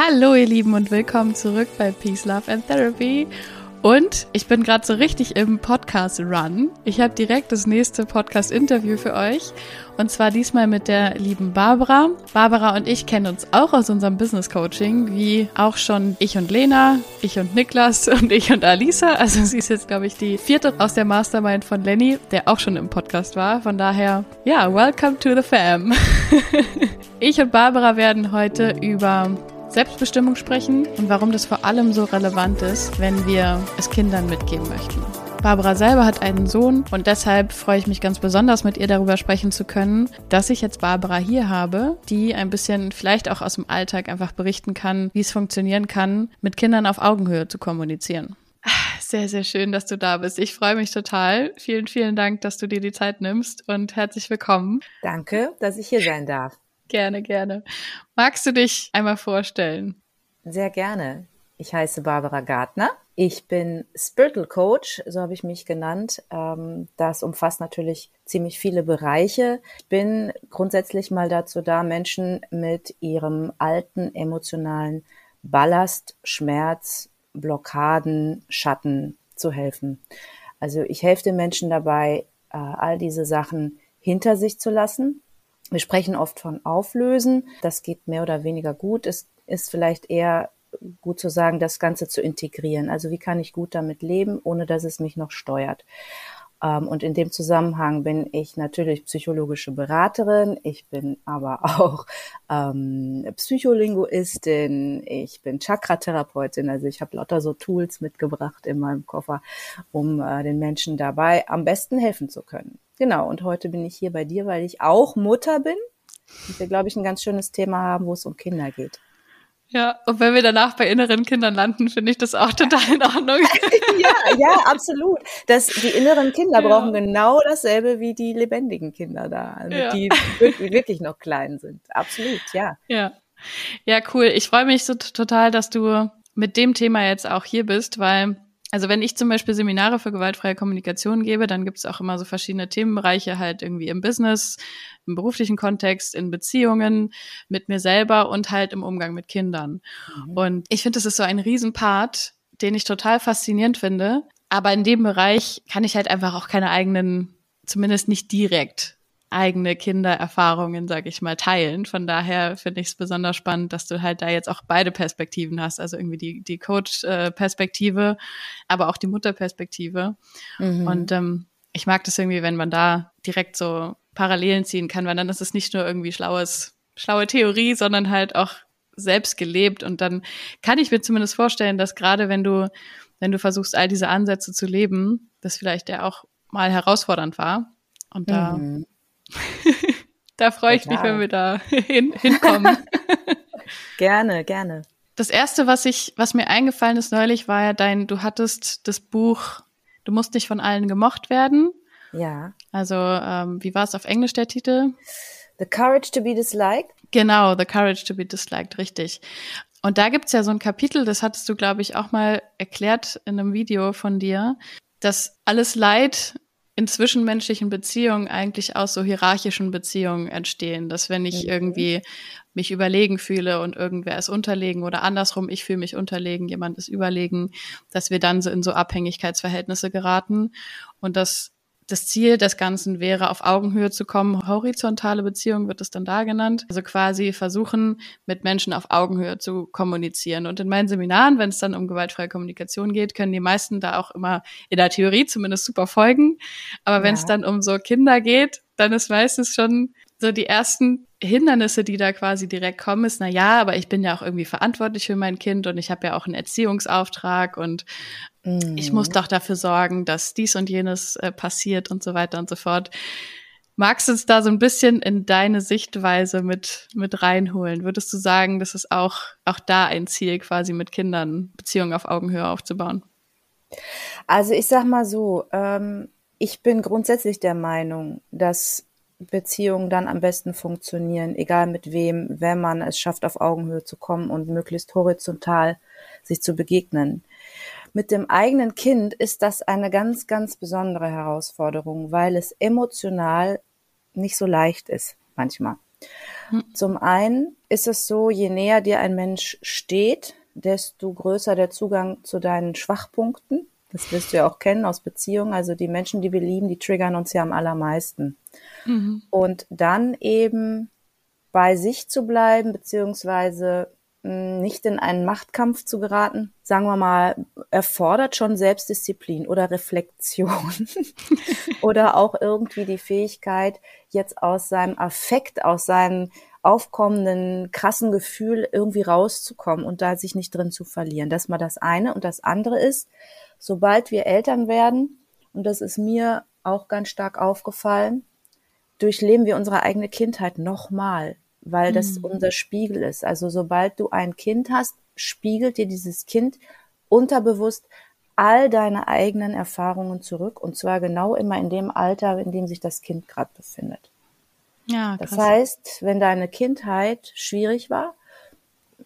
Hallo ihr Lieben und willkommen zurück bei Peace, Love and Therapy. Und ich bin gerade so richtig im Podcast-Run. Ich habe direkt das nächste Podcast-Interview für euch. Und zwar diesmal mit der lieben Barbara. Barbara und ich kennen uns auch aus unserem Business-Coaching, wie auch schon ich und Lena, ich und Niklas und ich und Alisa. Also sie ist jetzt, glaube ich, die vierte aus der Mastermind von Lenny, der auch schon im Podcast war. Von daher, ja, welcome to the fam. ich und Barbara werden heute über Selbstbestimmung sprechen und warum das vor allem so relevant ist, wenn wir es Kindern mitgeben möchten. Barbara selber hat einen Sohn und deshalb freue ich mich ganz besonders, mit ihr darüber sprechen zu können, dass ich jetzt Barbara hier habe, die ein bisschen vielleicht auch aus dem Alltag einfach berichten kann, wie es funktionieren kann, mit Kindern auf Augenhöhe zu kommunizieren. Sehr, sehr schön, dass du da bist. Ich freue mich total. Vielen, vielen Dank, dass du dir die Zeit nimmst und herzlich willkommen. Danke, dass ich hier sein darf. Gerne, gerne. Magst du dich einmal vorstellen? Sehr gerne. Ich heiße Barbara Gartner. Ich bin Spiritual Coach, so habe ich mich genannt. Ähm, das umfasst natürlich ziemlich viele Bereiche. Ich bin grundsätzlich mal dazu da, Menschen mit ihrem alten emotionalen Ballast, Schmerz, Blockaden, Schatten zu helfen. Also ich helfe den Menschen dabei, äh, all diese Sachen hinter sich zu lassen, wir sprechen oft von Auflösen. Das geht mehr oder weniger gut. Es ist vielleicht eher gut zu sagen, das Ganze zu integrieren. Also wie kann ich gut damit leben, ohne dass es mich noch steuert? Ähm, und in dem Zusammenhang bin ich natürlich psychologische Beraterin, ich bin aber auch ähm, Psycholinguistin, ich bin Chakra-Therapeutin, also ich habe lauter so Tools mitgebracht in meinem Koffer, um äh, den Menschen dabei am besten helfen zu können. Genau, und heute bin ich hier bei dir, weil ich auch Mutter bin und wir, glaube ich, ein ganz schönes Thema haben, wo es um Kinder geht. Ja, und wenn wir danach bei inneren Kindern landen, finde ich das auch total in Ordnung. ja, ja, absolut. Das, die inneren Kinder ja. brauchen genau dasselbe wie die lebendigen Kinder da, also ja. die wirklich noch klein sind. Absolut, ja. Ja, ja, cool. Ich freue mich so total, dass du mit dem Thema jetzt auch hier bist, weil also wenn ich zum Beispiel Seminare für gewaltfreie Kommunikation gebe, dann gibt es auch immer so verschiedene Themenbereiche halt irgendwie im Business, im beruflichen Kontext, in Beziehungen, mit mir selber und halt im Umgang mit Kindern. Mhm. Und ich finde, das ist so ein Riesenpart, den ich total faszinierend finde. Aber in dem Bereich kann ich halt einfach auch keine eigenen, zumindest nicht direkt eigene Kindererfahrungen, sage ich mal, teilen. Von daher finde ich es besonders spannend, dass du halt da jetzt auch beide Perspektiven hast, also irgendwie die, die Coach-Perspektive, aber auch die Mutterperspektive. Mhm. Und ähm, ich mag das irgendwie, wenn man da direkt so Parallelen ziehen kann, weil dann ist es nicht nur irgendwie schlaues, schlaue Theorie, sondern halt auch selbst gelebt. Und dann kann ich mir zumindest vorstellen, dass gerade wenn du, wenn du versuchst, all diese Ansätze zu leben, das vielleicht ja auch mal herausfordernd war. Und da mhm. da freue ich mich, wenn wir da hin, hinkommen. gerne, gerne. Das erste, was ich, was mir eingefallen ist neulich, war ja dein, du hattest das Buch, du musst nicht von allen gemocht werden. Ja. Also, ähm, wie war es auf Englisch der Titel? The Courage to be Disliked. Genau, The Courage to be Disliked, richtig. Und da gibt's ja so ein Kapitel, das hattest du, glaube ich, auch mal erklärt in einem Video von dir, dass alles Leid in zwischenmenschlichen Beziehungen eigentlich aus so hierarchischen Beziehungen entstehen, dass wenn ich mhm. irgendwie mich überlegen fühle und irgendwer ist unterlegen oder andersrum, ich fühle mich unterlegen, jemand ist überlegen, dass wir dann so in so Abhängigkeitsverhältnisse geraten und dass das Ziel des Ganzen wäre, auf Augenhöhe zu kommen. Horizontale Beziehung wird es dann da genannt. Also quasi versuchen, mit Menschen auf Augenhöhe zu kommunizieren. Und in meinen Seminaren, wenn es dann um gewaltfreie Kommunikation geht, können die meisten da auch immer in der Theorie zumindest super folgen. Aber wenn es dann um so Kinder geht, dann ist meistens schon so die ersten Hindernisse, die da quasi direkt kommen, ist, na ja, aber ich bin ja auch irgendwie verantwortlich für mein Kind und ich habe ja auch einen Erziehungsauftrag und mm. ich muss doch dafür sorgen, dass dies und jenes äh, passiert und so weiter und so fort. Magst du uns da so ein bisschen in deine Sichtweise mit, mit reinholen? Würdest du sagen, das ist auch, auch da ein Ziel, quasi mit Kindern Beziehungen auf Augenhöhe aufzubauen? Also ich sag mal so, ähm, ich bin grundsätzlich der Meinung, dass Beziehungen dann am besten funktionieren, egal mit wem, wenn man es schafft, auf Augenhöhe zu kommen und möglichst horizontal sich zu begegnen. Mit dem eigenen Kind ist das eine ganz, ganz besondere Herausforderung, weil es emotional nicht so leicht ist manchmal. Hm. Zum einen ist es so, je näher dir ein Mensch steht, desto größer der Zugang zu deinen Schwachpunkten. Das wirst du ja auch kennen aus Beziehungen. Also die Menschen, die wir lieben, die triggern uns ja am allermeisten. Mhm. Und dann eben bei sich zu bleiben, beziehungsweise hm, nicht in einen Machtkampf zu geraten, sagen wir mal, erfordert schon Selbstdisziplin oder Reflexion oder auch irgendwie die Fähigkeit, jetzt aus seinem Affekt, aus seinem aufkommenden krassen Gefühl irgendwie rauszukommen und da sich nicht drin zu verlieren. Das mal das eine. Und das andere ist, sobald wir Eltern werden, und das ist mir auch ganz stark aufgefallen, durchleben wir unsere eigene Kindheit nochmal weil das mhm. unser Spiegel ist. Also sobald du ein Kind hast, spiegelt dir dieses Kind unterbewusst all deine eigenen Erfahrungen zurück und zwar genau immer in dem Alter, in dem sich das Kind gerade befindet. Ja, krass. Das heißt, wenn deine Kindheit schwierig war,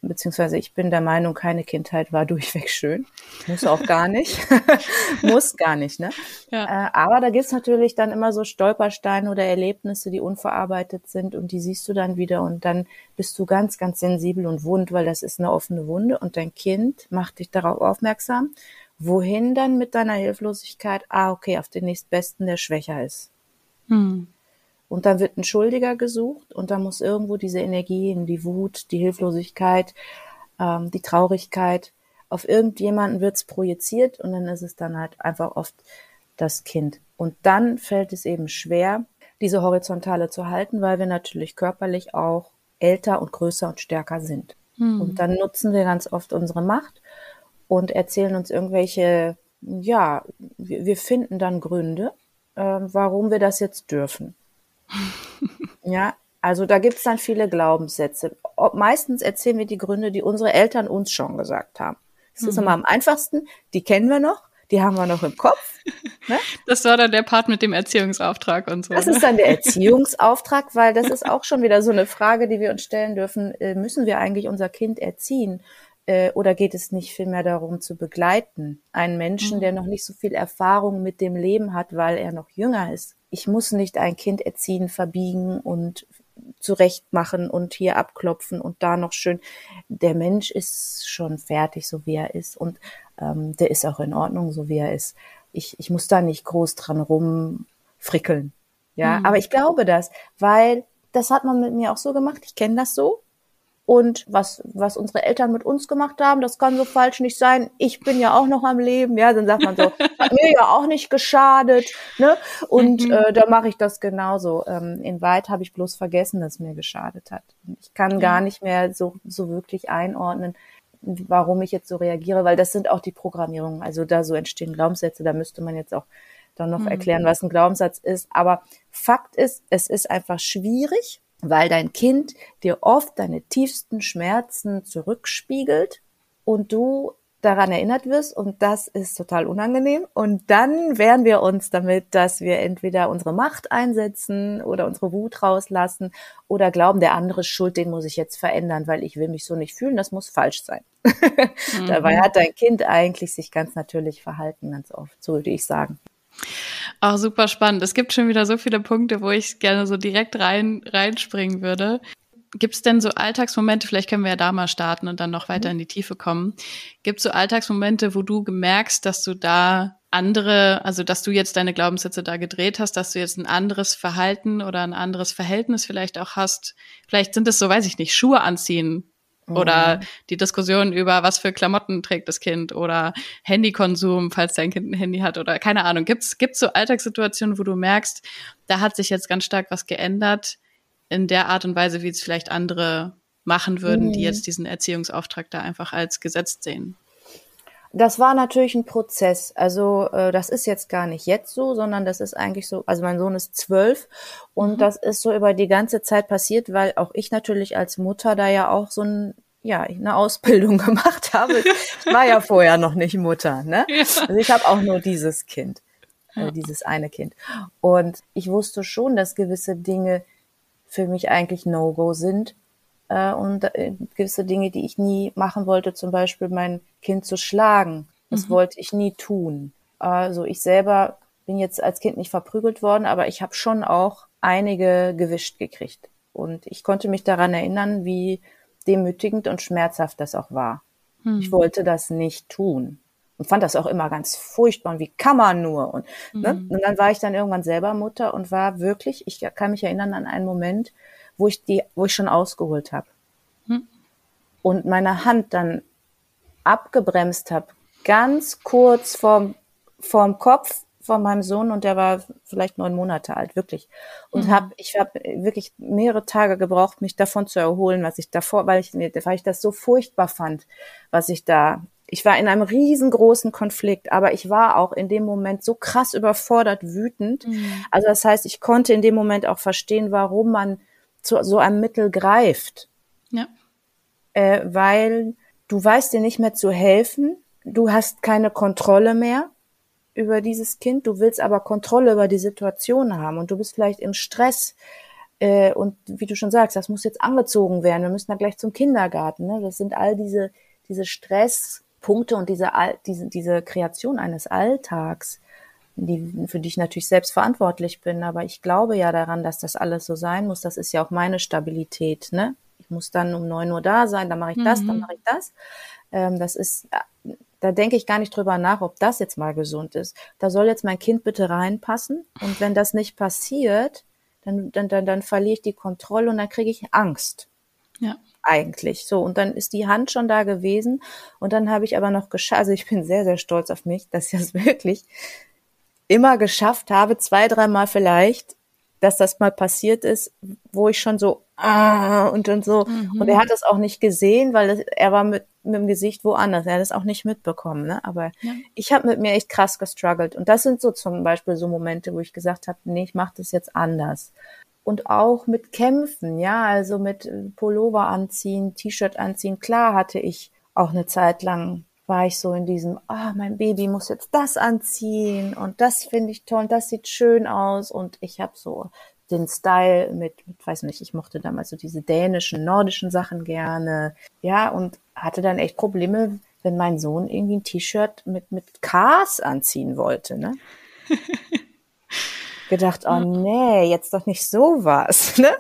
beziehungsweise ich bin der Meinung, keine Kindheit war durchweg schön. Muss auch gar nicht. Muss gar nicht, ne? Ja. Äh, aber da gibt's natürlich dann immer so Stolpersteine oder Erlebnisse, die unverarbeitet sind und die siehst du dann wieder und dann bist du ganz, ganz sensibel und wund, weil das ist eine offene Wunde und dein Kind macht dich darauf aufmerksam. Wohin dann mit deiner Hilflosigkeit? Ah, okay, auf den nächstbesten, der schwächer ist. Hm. Und dann wird ein Schuldiger gesucht und da muss irgendwo diese Energie, die Wut, die Hilflosigkeit, ähm, die Traurigkeit, auf irgendjemanden wird's projiziert und dann ist es dann halt einfach oft das Kind. Und dann fällt es eben schwer, diese Horizontale zu halten, weil wir natürlich körperlich auch älter und größer und stärker sind. Hm. Und dann nutzen wir ganz oft unsere Macht und erzählen uns irgendwelche, ja, wir, wir finden dann Gründe, äh, warum wir das jetzt dürfen. Ja, also da gibt's dann viele Glaubenssätze. Meistens erzählen wir die Gründe, die unsere Eltern uns schon gesagt haben. Das mhm. ist immer am einfachsten, die kennen wir noch, die haben wir noch im Kopf. Ne? Das war dann der Part mit dem Erziehungsauftrag und so. Das ne? ist dann der Erziehungsauftrag, weil das ist auch schon wieder so eine Frage, die wir uns stellen dürfen. Äh, müssen wir eigentlich unser Kind erziehen? Äh, oder geht es nicht vielmehr darum zu begleiten? Einen Menschen, mhm. der noch nicht so viel Erfahrung mit dem Leben hat, weil er noch jünger ist ich muss nicht ein Kind erziehen, verbiegen und zurechtmachen und hier abklopfen und da noch schön. Der Mensch ist schon fertig, so wie er ist und ähm, der ist auch in Ordnung, so wie er ist. Ich, ich muss da nicht groß dran rumfrickeln. Ja, mhm. aber ich glaube das, weil das hat man mit mir auch so gemacht. Ich kenne das so. Und was, was unsere Eltern mit uns gemacht haben, das kann so falsch nicht sein. Ich bin ja auch noch am Leben, ja, dann sagt man so, hat mir ja auch nicht geschadet, ne? Und mhm. äh, da mache ich das genauso. Ähm, in Weit habe ich bloß vergessen, dass es mir geschadet hat. Ich kann gar nicht mehr so, so wirklich einordnen, warum ich jetzt so reagiere, weil das sind auch die Programmierungen. Also da so entstehen Glaubenssätze, da müsste man jetzt auch dann noch mhm. erklären, was ein Glaubenssatz ist. Aber Fakt ist, es ist einfach schwierig, weil dein Kind dir oft deine tiefsten Schmerzen zurückspiegelt und du daran erinnert wirst und das ist total unangenehm und dann wehren wir uns damit, dass wir entweder unsere Macht einsetzen oder unsere Wut rauslassen oder glauben, der andere ist schuld, den muss ich jetzt verändern, weil ich will mich so nicht fühlen, das muss falsch sein. Mhm. Dabei hat dein Kind eigentlich sich ganz natürlich verhalten, ganz oft, so würde ich sagen. Auch super spannend. Es gibt schon wieder so viele Punkte, wo ich gerne so direkt rein reinspringen würde. Gibt es denn so Alltagsmomente, vielleicht können wir ja da mal starten und dann noch weiter mhm. in die Tiefe kommen. Gibt es so Alltagsmomente, wo du gemerkst, dass du da andere, also dass du jetzt deine Glaubenssätze da gedreht hast, dass du jetzt ein anderes Verhalten oder ein anderes Verhältnis vielleicht auch hast? Vielleicht sind es so, weiß ich nicht, Schuhe anziehen oder mhm. die Diskussion über, was für Klamotten trägt das Kind oder Handykonsum, falls dein Kind ein Handy hat oder keine Ahnung. Gibt's gibt's so Alltagssituationen, wo du merkst, da hat sich jetzt ganz stark was geändert in der Art und Weise, wie es vielleicht andere machen würden, mhm. die jetzt diesen Erziehungsauftrag da einfach als gesetzt sehen? Das war natürlich ein Prozess. Also äh, das ist jetzt gar nicht jetzt so, sondern das ist eigentlich so, also mein Sohn ist zwölf und mhm. das ist so über die ganze Zeit passiert, weil auch ich natürlich als Mutter da ja auch so ein ja, eine Ausbildung gemacht habe. Ich war ja vorher noch nicht Mutter, ne? Ja. Also ich habe auch nur dieses Kind, äh, dieses eine Kind. Und ich wusste schon, dass gewisse Dinge für mich eigentlich No-Go sind äh, und äh, gewisse Dinge, die ich nie machen wollte, zum Beispiel mein Kind zu schlagen. Das mhm. wollte ich nie tun. Also ich selber bin jetzt als Kind nicht verprügelt worden, aber ich habe schon auch einige gewischt gekriegt. Und ich konnte mich daran erinnern, wie demütigend und schmerzhaft das auch war. Hm. Ich wollte das nicht tun und fand das auch immer ganz furchtbar. Und wie kann man nur? Und, ne? mhm. und dann war ich dann irgendwann selber Mutter und war wirklich, ich kann mich erinnern an einen Moment, wo ich die, wo ich schon ausgeholt habe mhm. und meine Hand dann abgebremst habe, ganz kurz vorm, vorm Kopf von meinem Sohn und der war vielleicht neun Monate alt, wirklich. Und mhm. habe ich habe wirklich mehrere Tage gebraucht, mich davon zu erholen, was ich davor, weil ich, weil ich das so furchtbar fand, was ich da ich war in einem riesengroßen Konflikt, aber ich war auch in dem Moment so krass überfordert, wütend. Mhm. Also das heißt, ich konnte in dem Moment auch verstehen, warum man zu so einem Mittel greift. Ja. Äh, weil du weißt dir nicht mehr zu helfen, du hast keine Kontrolle mehr über dieses Kind, du willst aber Kontrolle über die Situation haben und du bist vielleicht im Stress. Äh, und wie du schon sagst, das muss jetzt angezogen werden, wir müssen da gleich zum Kindergarten. Ne? Das sind all diese, diese Stress, Punkte und diese, diese, diese Kreation eines Alltags, die, für die ich natürlich selbst verantwortlich bin, aber ich glaube ja daran, dass das alles so sein muss. Das ist ja auch meine Stabilität. Ne? Ich muss dann um neun Uhr da sein, dann mache ich das, mhm. dann mache ich das. Ähm, das ist, da denke ich gar nicht drüber nach, ob das jetzt mal gesund ist. Da soll jetzt mein Kind bitte reinpassen. Und wenn das nicht passiert, dann, dann, dann, dann verliere ich die Kontrolle und dann kriege ich Angst. Ja eigentlich. So, und dann ist die Hand schon da gewesen. Und dann habe ich aber noch geschafft, also ich bin sehr, sehr stolz auf mich, dass ich das wirklich immer geschafft habe, zwei, dreimal vielleicht, dass das mal passiert ist, wo ich schon so, ah, und dann so, mhm. und er hat das auch nicht gesehen, weil er war mit, mit dem Gesicht woanders, er hat es auch nicht mitbekommen, ne? aber ja. ich habe mit mir echt krass gestruggelt und das sind so zum Beispiel so Momente, wo ich gesagt habe, nee, ich mache das jetzt anders und auch mit Kämpfen, ja, also mit Pullover anziehen, T-Shirt anziehen. Klar hatte ich auch eine Zeit lang war ich so in diesem, ah, oh, mein Baby muss jetzt das anziehen und das finde ich toll und das sieht schön aus und ich habe so den Style mit, mit, weiß nicht, ich mochte damals so diese dänischen, nordischen Sachen gerne, ja, und hatte dann echt Probleme, wenn mein Sohn irgendwie ein T-Shirt mit, mit Cars anziehen wollte, ne? gedacht, oh nee, jetzt doch nicht sowas. Ne?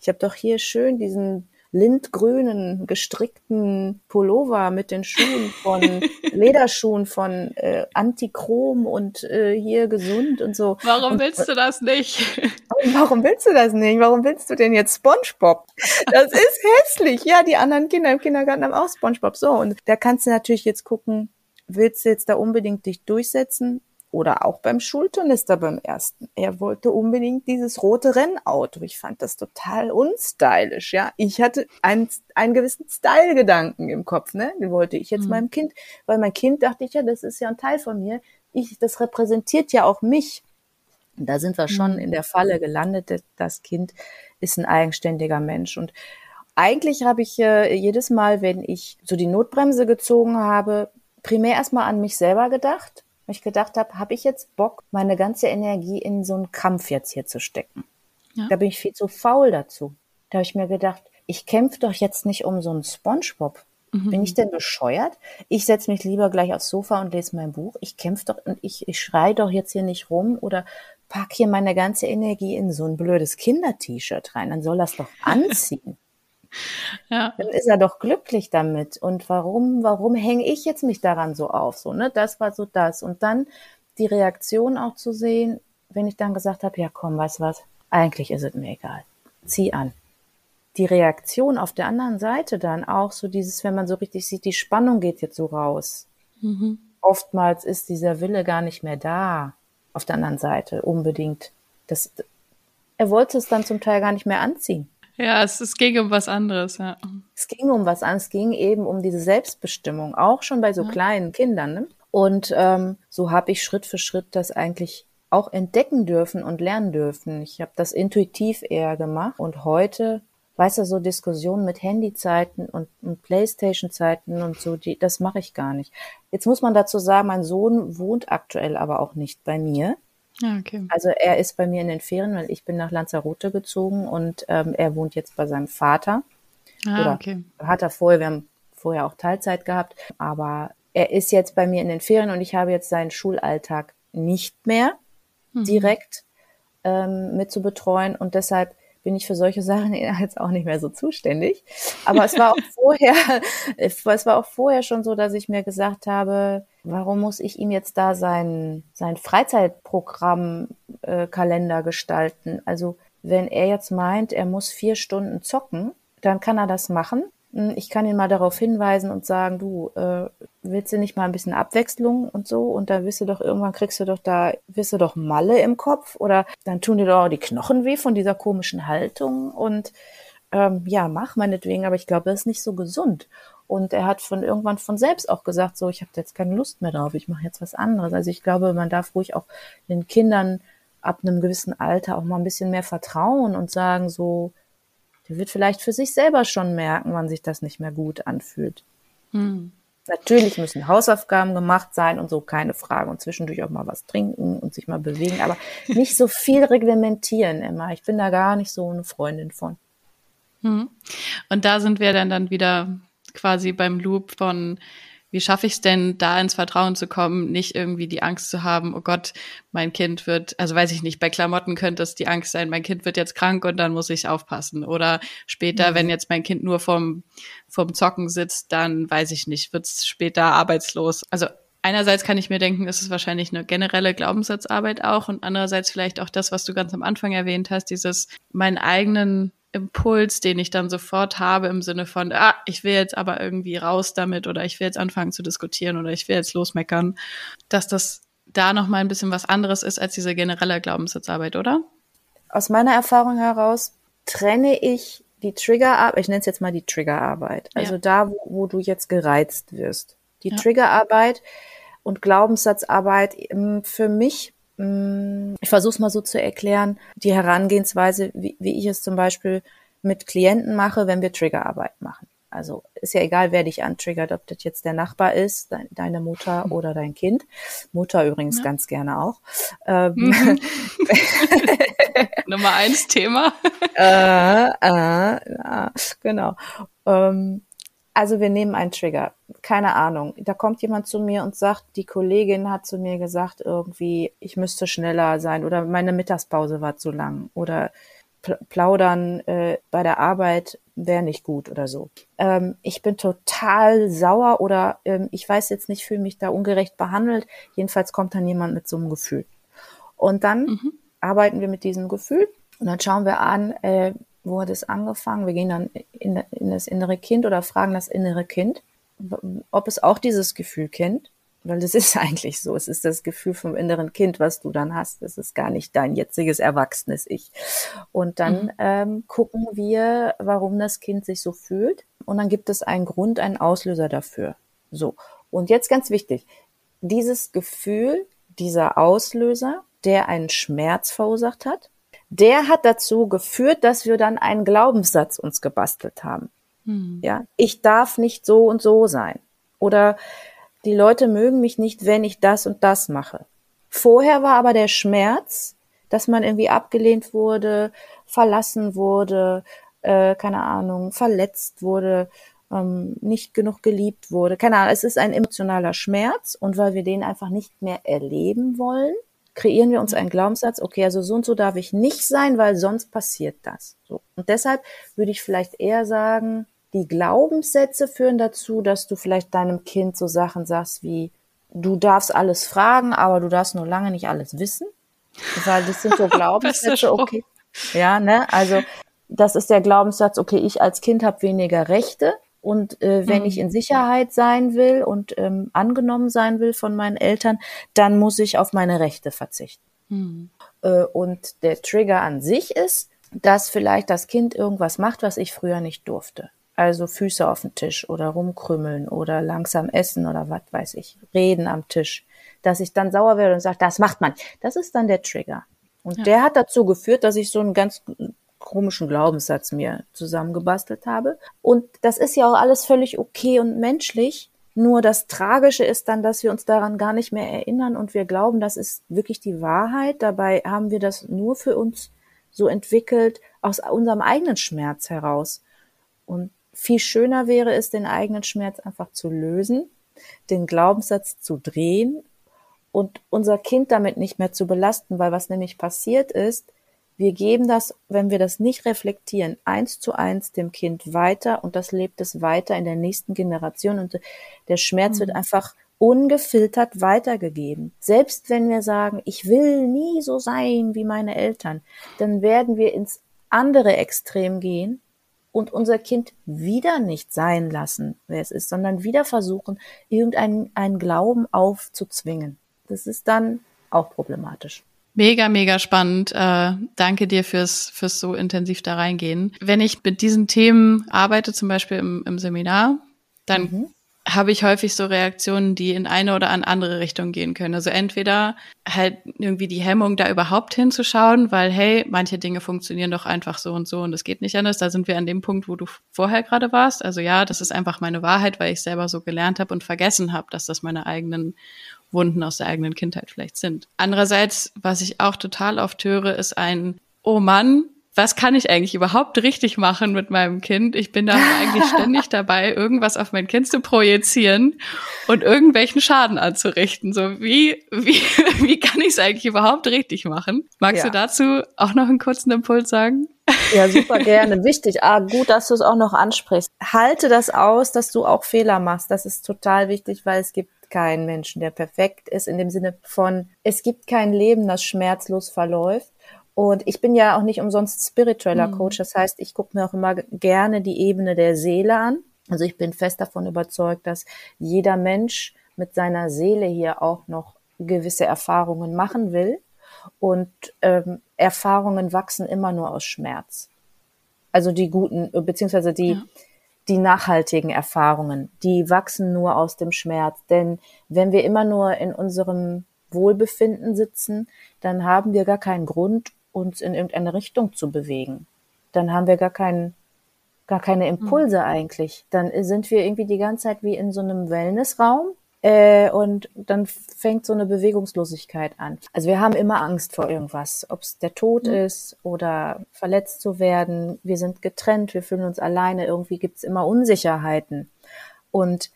Ich habe doch hier schön diesen lindgrünen gestrickten Pullover mit den Schuhen von Lederschuhen von äh, Antichrom und äh, hier gesund und so. Warum und, willst du das nicht? Warum willst du das nicht? Warum willst du denn jetzt SpongeBob? Das ist hässlich. Ja, die anderen Kinder im Kindergarten haben auch SpongeBob. So und da kannst du natürlich jetzt gucken, willst du jetzt da unbedingt dich durchsetzen oder auch beim Schulturnister beim ersten. Er wollte unbedingt dieses rote Rennauto. Ich fand das total unstylisch, ja. Ich hatte einen, einen gewissen Style-Gedanken im Kopf, ne? Den wollte ich jetzt mhm. meinem Kind, weil mein Kind dachte ich ja, das ist ja ein Teil von mir. Ich, das repräsentiert ja auch mich. Und da sind wir schon mhm. in der Falle gelandet. Das Kind ist ein eigenständiger Mensch und eigentlich habe ich äh, jedes Mal, wenn ich so die Notbremse gezogen habe, primär erstmal an mich selber gedacht weil ich gedacht habe, habe ich jetzt Bock, meine ganze Energie in so einen Kampf jetzt hier zu stecken? Ja. Da bin ich viel zu faul dazu. Da habe ich mir gedacht, ich kämpfe doch jetzt nicht um so einen Spongebob. Mhm. Bin ich denn bescheuert? Ich setze mich lieber gleich aufs Sofa und lese mein Buch. Ich kämpfe doch und ich, ich schreie doch jetzt hier nicht rum oder pack hier meine ganze Energie in so ein blödes Kinder-T-Shirt rein. Dann soll das doch anziehen. Ja. Dann ist er doch glücklich damit. Und warum, warum hänge ich jetzt mich daran so auf? So, ne? Das war so das. Und dann die Reaktion auch zu sehen, wenn ich dann gesagt habe, ja komm, weißt was, eigentlich ist es mir egal. Zieh an. Die Reaktion auf der anderen Seite dann auch so dieses, wenn man so richtig sieht, die Spannung geht jetzt so raus. Mhm. Oftmals ist dieser Wille gar nicht mehr da. Auf der anderen Seite unbedingt. Das, er wollte es dann zum Teil gar nicht mehr anziehen. Ja, es, es ging um was anderes, ja. Es ging um was anderes, es ging eben um diese Selbstbestimmung, auch schon bei so ja. kleinen Kindern. Ne? Und ähm, so habe ich Schritt für Schritt das eigentlich auch entdecken dürfen und lernen dürfen. Ich habe das intuitiv eher gemacht und heute, weißt du, so Diskussionen mit Handyzeiten und, und Playstation-Zeiten und so, die, das mache ich gar nicht. Jetzt muss man dazu sagen, mein Sohn wohnt aktuell aber auch nicht bei mir. Ja, okay. Also er ist bei mir in den Ferien, weil ich bin nach Lanzarote gezogen und ähm, er wohnt jetzt bei seinem Vater. Ah, Oder okay. hat er vorher, wir haben vorher auch Teilzeit gehabt, aber er ist jetzt bei mir in den Ferien und ich habe jetzt seinen Schulalltag nicht mehr mhm. direkt ähm, mit zu betreuen und deshalb bin ich für solche Sachen jetzt auch nicht mehr so zuständig. Aber es war auch vorher, es war auch vorher schon so, dass ich mir gesagt habe, warum muss ich ihm jetzt da sein, sein Freizeitprogramm äh, gestalten? Also wenn er jetzt meint, er muss vier Stunden zocken, dann kann er das machen. Hm, ich kann ihn mal darauf hinweisen und sagen, du, äh, willst du nicht mal ein bisschen Abwechslung und so? Und dann wirst du doch, irgendwann kriegst du doch da, wirst du doch Malle im Kopf oder dann tun dir doch die Knochen weh von dieser komischen Haltung und ähm, ja, mach meinetwegen, aber ich glaube, das ist nicht so gesund. Und er hat von irgendwann von selbst auch gesagt, so, ich habe jetzt keine Lust mehr drauf, ich mache jetzt was anderes. Also ich glaube, man darf ruhig auch den Kindern ab einem gewissen Alter auch mal ein bisschen mehr vertrauen und sagen, so, der wird vielleicht für sich selber schon merken, wann sich das nicht mehr gut anfühlt. Hm. Natürlich müssen Hausaufgaben gemacht sein und so, keine Frage. Und zwischendurch auch mal was trinken und sich mal bewegen, aber nicht so viel reglementieren immer. Ich bin da gar nicht so eine Freundin von. Hm. Und da sind wir dann dann wieder quasi beim Loop von wie schaffe ich es denn, da ins Vertrauen zu kommen, nicht irgendwie die Angst zu haben, oh Gott, mein Kind wird, also weiß ich nicht, bei Klamotten könnte es die Angst sein, mein Kind wird jetzt krank und dann muss ich aufpassen. Oder später, mhm. wenn jetzt mein Kind nur vom, vom Zocken sitzt, dann weiß ich nicht, wird es später arbeitslos. Also einerseits kann ich mir denken, ist es wahrscheinlich eine generelle Glaubenssatzarbeit auch und andererseits vielleicht auch das, was du ganz am Anfang erwähnt hast, dieses meinen eigenen Impuls, den ich dann sofort habe im Sinne von, ah, ich will jetzt aber irgendwie raus damit oder ich will jetzt anfangen zu diskutieren oder ich will jetzt losmeckern, dass das da noch mal ein bisschen was anderes ist als diese generelle Glaubenssatzarbeit, oder? Aus meiner Erfahrung heraus trenne ich die Triggerarbeit, ich nenne es jetzt mal die Triggerarbeit, also ja. da, wo, wo, du jetzt gereizt wirst. Die ja. Triggerarbeit und Glaubenssatzarbeit ähm, für mich ich versuche es mal so zu erklären, die Herangehensweise, wie, wie ich es zum Beispiel mit Klienten mache, wenn wir Triggerarbeit machen. Also ist ja egal, wer dich antriggert, ob das jetzt der Nachbar ist, de deine Mutter hm. oder dein Kind. Mutter übrigens ja. ganz gerne auch. Ähm, mhm. Nummer eins Thema. äh, äh, ja, genau. Ähm, also wir nehmen einen Trigger. Keine Ahnung. Da kommt jemand zu mir und sagt, die Kollegin hat zu mir gesagt, irgendwie, ich müsste schneller sein oder meine Mittagspause war zu lang oder plaudern äh, bei der Arbeit wäre nicht gut oder so. Ähm, ich bin total sauer oder ähm, ich weiß jetzt nicht, fühle mich da ungerecht behandelt. Jedenfalls kommt dann jemand mit so einem Gefühl. Und dann mhm. arbeiten wir mit diesem Gefühl und dann schauen wir an, äh, wo hat es angefangen? Wir gehen dann in, in das innere Kind oder fragen das innere Kind, ob es auch dieses Gefühl kennt. Weil das ist eigentlich so. Es ist das Gefühl vom inneren Kind, was du dann hast. Es ist gar nicht dein jetziges erwachsenes Ich. Und dann mhm. ähm, gucken wir, warum das Kind sich so fühlt. Und dann gibt es einen Grund, einen Auslöser dafür. So. Und jetzt ganz wichtig. Dieses Gefühl, dieser Auslöser, der einen Schmerz verursacht hat, der hat dazu geführt, dass wir dann einen Glaubenssatz uns gebastelt haben. Hm. Ja, ich darf nicht so und so sein. Oder die Leute mögen mich nicht, wenn ich das und das mache. Vorher war aber der Schmerz, dass man irgendwie abgelehnt wurde, verlassen wurde, äh, keine Ahnung, verletzt wurde, ähm, nicht genug geliebt wurde. Keine Ahnung, es ist ein emotionaler Schmerz und weil wir den einfach nicht mehr erleben wollen, kreieren wir uns einen Glaubenssatz, okay, also so und so darf ich nicht sein, weil sonst passiert das. So. Und deshalb würde ich vielleicht eher sagen, die Glaubenssätze führen dazu, dass du vielleicht deinem Kind so Sachen sagst wie, du darfst alles fragen, aber du darfst nur lange nicht alles wissen. Weil das sind so Glaubenssätze, okay. Ja, ne? Also das ist der Glaubenssatz, okay, ich als Kind habe weniger Rechte. Und äh, wenn mhm. ich in Sicherheit sein will und ähm, angenommen sein will von meinen Eltern, dann muss ich auf meine Rechte verzichten. Mhm. Äh, und der Trigger an sich ist, dass vielleicht das Kind irgendwas macht, was ich früher nicht durfte. Also Füße auf den Tisch oder rumkrümmeln oder langsam essen oder was weiß ich, reden am Tisch. Dass ich dann sauer werde und sage, das macht man. Das ist dann der Trigger. Und ja. der hat dazu geführt, dass ich so einen ganz komischen Glaubenssatz mir zusammengebastelt habe. Und das ist ja auch alles völlig okay und menschlich. Nur das Tragische ist dann, dass wir uns daran gar nicht mehr erinnern und wir glauben, das ist wirklich die Wahrheit. Dabei haben wir das nur für uns so entwickelt aus unserem eigenen Schmerz heraus. Und viel schöner wäre es, den eigenen Schmerz einfach zu lösen, den Glaubenssatz zu drehen und unser Kind damit nicht mehr zu belasten, weil was nämlich passiert ist, Wir geben das, wenn wir das nicht reflektieren, eins zu eins dem Kind weiter und das lebt es weiter in der nächsten Generation und der Schmerz mhm. wird einfach ungefiltert weitergegeben. Selbst wenn wir sagen, ich will nie so sein wie meine Eltern, dann werden wir ins andere Extrem gehen und unser Kind wieder nicht sein lassen, wer es ist, sondern wieder versuchen, irgendeinen einen Glauben aufzuzwingen. Das ist dann auch problematisch. Mega, mega spannend. Äh, danke dir fürs, fürs so intensiv da reingehen. Wenn ich mit diesen Themen arbeite, zum Beispiel im, im Seminar, dann mhm habe ich häufig so Reaktionen, die in eine oder an andere Richtung gehen können. Also entweder halt irgendwie die Hemmung, da überhaupt hinzuschauen, weil hey, manche Dinge funktionieren doch einfach so und so und es geht nicht anders. Da sind wir an dem Punkt, wo du vorher gerade warst. Also ja, das ist einfach meine Wahrheit, weil ich selber so gelernt habe und vergessen habe, dass das meine eigenen Wunden aus der eigenen Kindheit vielleicht sind. Andererseits, was ich auch total oft höre, ist ein, oh Mann, was kann ich eigentlich überhaupt richtig machen mit meinem Kind? Ich bin da eigentlich ständig dabei, irgendwas auf mein Kind zu projizieren und irgendwelchen Schaden anzurichten. So wie, wie, wie kann ich es eigentlich überhaupt richtig machen? Magst ja. du dazu auch noch einen kurzen Impuls sagen? Ja, super gerne. Wichtig. Ah, gut, dass du es auch noch ansprichst. Halte das aus, dass du auch Fehler machst. Das ist total wichtig, weil es gibt keinen Menschen, der perfekt ist, in dem Sinne von, es gibt kein Leben, das schmerzlos verläuft. Und ich bin ja auch nicht umsonst spiritueller mhm. Coach. Das heißt, ich gucke mir auch immer gerne die Ebene der Seele an. Also ich bin fest davon überzeugt, dass jeder Mensch mit seiner Seele hier auch noch gewisse Erfahrungen machen will. Und ähm, Erfahrungen wachsen immer nur aus Schmerz. Also die guten, beziehungsweise die, ja. Die nachhaltigen Erfahrungen, die wachsen nur aus dem Schmerz. Denn wenn wir immer nur in unserem Wohlbefinden sitzen, dann haben wir gar keinen Grund, uns in irgendeine Richtung zu bewegen. Dann haben wir gar keinen, gar keine Impulse mhm. eigentlich. Dann sind wir irgendwie die ganze Zeit wie in so einem Wellnessraum äh, und dann fängt so eine Bewegungslosigkeit an. Also wir haben immer Angst vor irgendwas, ob es der Tod mhm. ist oder verletzt zu werden. Wir sind getrennt, wir fühlen uns alleine. Irgendwie gibt es immer Unsicherheiten und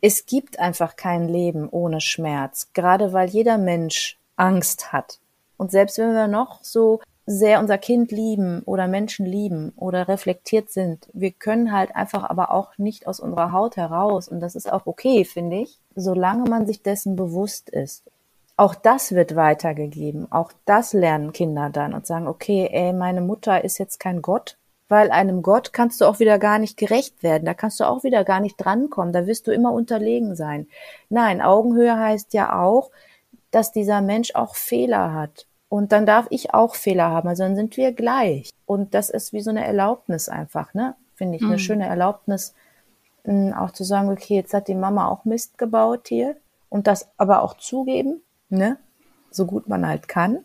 es gibt einfach kein Leben ohne Schmerz, gerade weil jeder Mensch Angst hat. Und selbst wenn wir noch so sehr unser Kind lieben oder Menschen lieben oder reflektiert sind, wir können halt einfach aber auch nicht aus unserer Haut heraus. Und das ist auch okay, finde ich, solange man sich dessen bewusst ist. Auch das wird weitergegeben. Auch das lernen Kinder dann und sagen, okay, ey, meine Mutter ist jetzt kein Gott, weil einem Gott kannst du auch wieder gar nicht gerecht werden. Da kannst du auch wieder gar nicht drankommen. Da wirst du immer unterlegen sein. Nein, Augenhöhe heißt ja auch, dass dieser Mensch auch Fehler hat und dann darf ich auch Fehler haben. Also dann sind wir gleich. Und das ist wie so eine Erlaubnis einfach, ne? Finde ich, mhm. eine schöne Erlaubnis, auch zu sagen, okay, jetzt hat die Mama auch Mist gebaut hier. Und das aber auch zugeben, ne? So gut man halt kann.